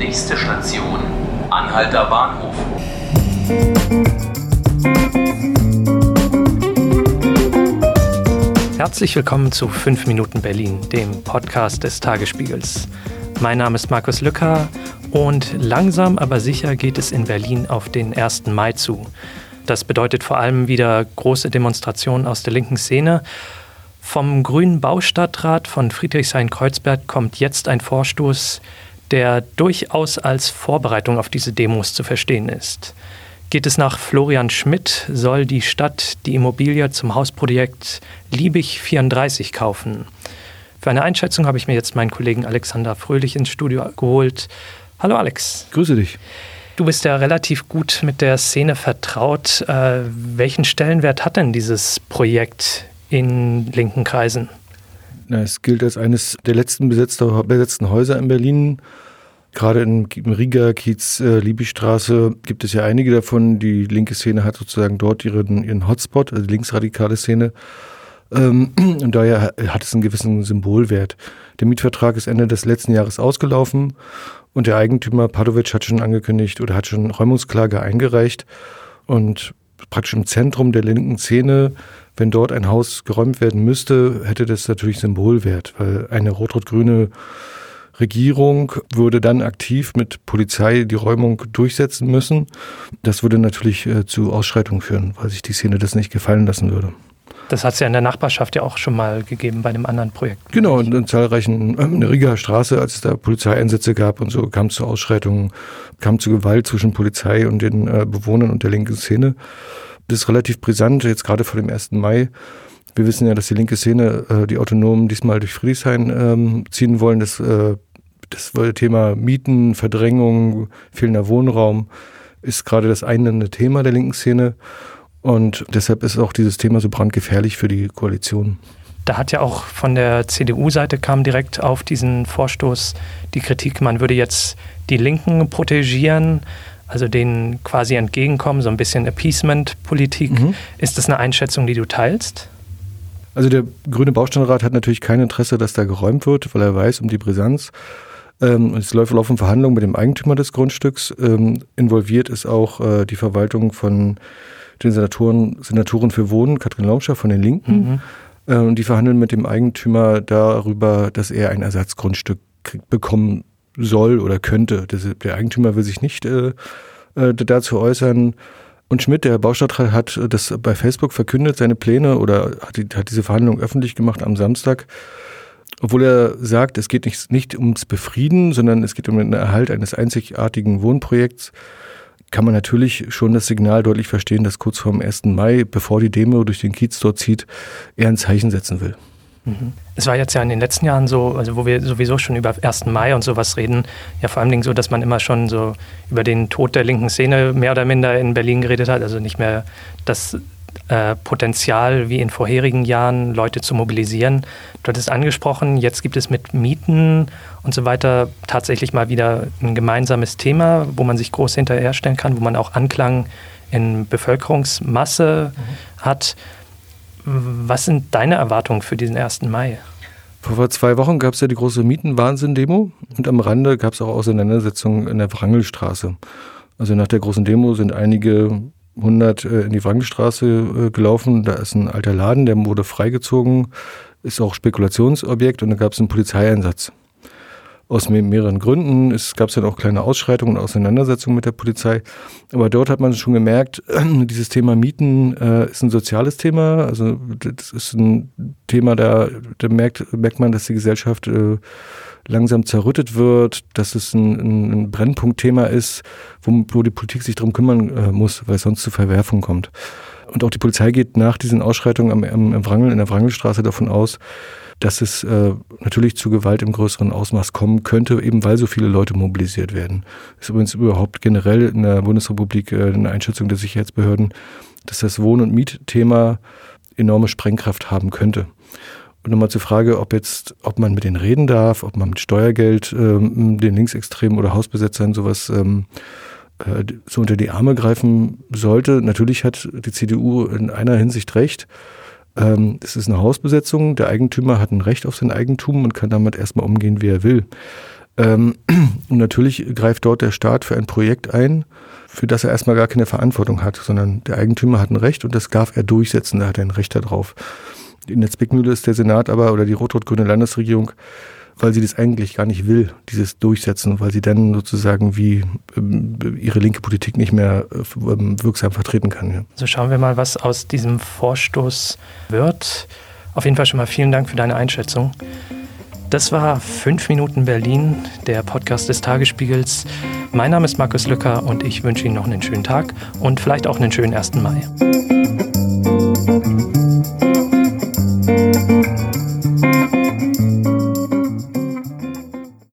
Nächste Station, Anhalter Bahnhof. Herzlich willkommen zu 5 Minuten Berlin, dem Podcast des Tagesspiegels. Mein Name ist Markus Lücker und langsam aber sicher geht es in Berlin auf den 1. Mai zu. Das bedeutet vor allem wieder große Demonstrationen aus der linken Szene. Vom Grünen Baustadtrat von Friedrichshain-Kreuzberg kommt jetzt ein Vorstoß, der durchaus als Vorbereitung auf diese Demos zu verstehen ist. Geht es nach Florian Schmidt, soll die Stadt die Immobilie zum Hausprojekt Liebig 34 kaufen. Für eine Einschätzung habe ich mir jetzt meinen Kollegen Alexander Fröhlich ins Studio geholt. Hallo Alex. Grüße dich. Du bist ja relativ gut mit der Szene vertraut. Äh, welchen Stellenwert hat denn dieses Projekt in linken Kreisen? Na, es gilt als eines der letzten besetzten Häuser in Berlin. Gerade in, Riga, Kiez, äh, Liebigstraße gibt es ja einige davon. Die linke Szene hat sozusagen dort ihren, ihren Hotspot, also die linksradikale Szene. Ähm, und daher hat es einen gewissen Symbolwert. Der Mietvertrag ist Ende des letzten Jahres ausgelaufen und der Eigentümer Padovic hat schon angekündigt oder hat schon Räumungsklage eingereicht. Und praktisch im Zentrum der linken Szene, wenn dort ein Haus geräumt werden müsste, hätte das natürlich Symbolwert, weil eine rot-rot-grüne Regierung würde dann aktiv mit Polizei die Räumung durchsetzen müssen. Das würde natürlich äh, zu Ausschreitungen führen, weil sich die Szene das nicht gefallen lassen würde. Das hat es ja in der Nachbarschaft ja auch schon mal gegeben bei einem anderen Projekt. Genau, in, in zahlreichen, äh, in der Rigaer Straße, als es da Polizeieinsätze gab und so, kam es zu Ausschreitungen, kam zu Gewalt zwischen Polizei und den äh, Bewohnern und der linken Szene. Das ist relativ brisant, jetzt gerade vor dem 1. Mai. Wir wissen ja, dass die linke Szene, äh, die Autonomen diesmal durch Friedrichshain ähm, ziehen wollen. Das äh, das Thema Mieten, Verdrängung, fehlender Wohnraum ist gerade das einende Thema der linken Szene. Und deshalb ist auch dieses Thema so brandgefährlich für die Koalition. Da hat ja auch von der CDU-Seite kam direkt auf diesen Vorstoß die Kritik, man würde jetzt die Linken protegieren, also denen quasi entgegenkommen, so ein bisschen Appeasement-Politik. Mhm. Ist das eine Einschätzung, die du teilst? Also der grüne Bausteinrat hat natürlich kein Interesse, dass da geräumt wird, weil er weiß um die Brisanz. Ähm, es läuft laufen Verhandlungen mit dem Eigentümer des Grundstücks. Ähm, involviert ist auch äh, die Verwaltung von den Senatoren, Senatoren für Wohnen, Katrin Laumscher von den Linken. Mhm. Ähm, die verhandeln mit dem Eigentümer darüber, dass er ein Ersatzgrundstück bekommen soll oder könnte. Der Eigentümer will sich nicht äh, äh, dazu äußern. Und Schmidt, der Baustadtrat, hat das bei Facebook verkündet, seine Pläne oder hat, die, hat diese Verhandlung öffentlich gemacht am Samstag obwohl er sagt, es geht nicht, nicht ums Befrieden, sondern es geht um den Erhalt eines einzigartigen Wohnprojekts, kann man natürlich schon das Signal deutlich verstehen, dass kurz vor dem 1. Mai, bevor die Demo durch den Kiez dort zieht, er ein Zeichen setzen will. Mhm. Es war jetzt ja in den letzten Jahren so, also wo wir sowieso schon über 1. Mai und sowas reden, ja vor allem so, dass man immer schon so über den Tod der linken Szene mehr oder minder in Berlin geredet hat. Also nicht mehr das äh, Potenzial wie in vorherigen Jahren, Leute zu mobilisieren. Du hattest angesprochen, jetzt gibt es mit Mieten und so weiter tatsächlich mal wieder ein gemeinsames Thema, wo man sich groß hinterherstellen kann, wo man auch Anklang in Bevölkerungsmasse mhm. hat. Was sind deine Erwartungen für diesen 1. Mai? Vor zwei Wochen gab es ja die große Mietenwahnsinn-Demo und am Rande gab es auch Auseinandersetzungen in der Wrangelstraße. Also nach der großen Demo sind einige 100 äh, in die Wrangelstraße äh, gelaufen. Da ist ein alter Laden, der wurde freigezogen, ist auch Spekulationsobjekt und da gab es einen Polizeieinsatz. Aus mehreren Gründen. Es gab dann auch kleine Ausschreitungen und Auseinandersetzungen mit der Polizei. Aber dort hat man schon gemerkt, dieses Thema Mieten äh, ist ein soziales Thema. Also das ist ein Thema, da, da merkt, merkt man, dass die Gesellschaft äh, langsam zerrüttet wird, dass es ein, ein Brennpunktthema ist, wo, wo, die Politik sich darum kümmern äh, muss, weil es sonst zu Verwerfungen kommt. Und auch die Polizei geht nach diesen Ausschreitungen am, am, am Wrangel, in der Wrangelstraße davon aus, dass es äh, natürlich zu Gewalt im größeren Ausmaß kommen könnte, eben weil so viele Leute mobilisiert werden. Ist übrigens überhaupt generell in der Bundesrepublik äh, eine Einschätzung der Sicherheitsbehörden, dass das Wohn- und Mietthema enorme Sprengkraft haben könnte. Und nochmal zur Frage, ob jetzt, ob man mit denen reden darf, ob man mit Steuergeld ähm, den Linksextremen oder Hausbesetzern sowas ähm, äh, so unter die Arme greifen sollte. Natürlich hat die CDU in einer Hinsicht recht. Ähm, es ist eine Hausbesetzung. Der Eigentümer hat ein Recht auf sein Eigentum und kann damit erstmal umgehen, wie er will. Ähm, und natürlich greift dort der Staat für ein Projekt ein, für das er erstmal gar keine Verantwortung hat, sondern der Eigentümer hat ein Recht und das darf er durchsetzen, da hat er ein Recht darauf. In der Zwickmühle ist der Senat aber oder die rot-rot-grüne Landesregierung, weil sie das eigentlich gar nicht will, dieses Durchsetzen, weil sie dann sozusagen wie ähm, ihre linke Politik nicht mehr ähm, wirksam vertreten kann. Ja. So schauen wir mal, was aus diesem Vorstoß wird. Auf jeden Fall schon mal vielen Dank für deine Einschätzung. Das war 5 Minuten Berlin, der Podcast des Tagesspiegels. Mein Name ist Markus Lücker und ich wünsche Ihnen noch einen schönen Tag und vielleicht auch einen schönen 1. Mai.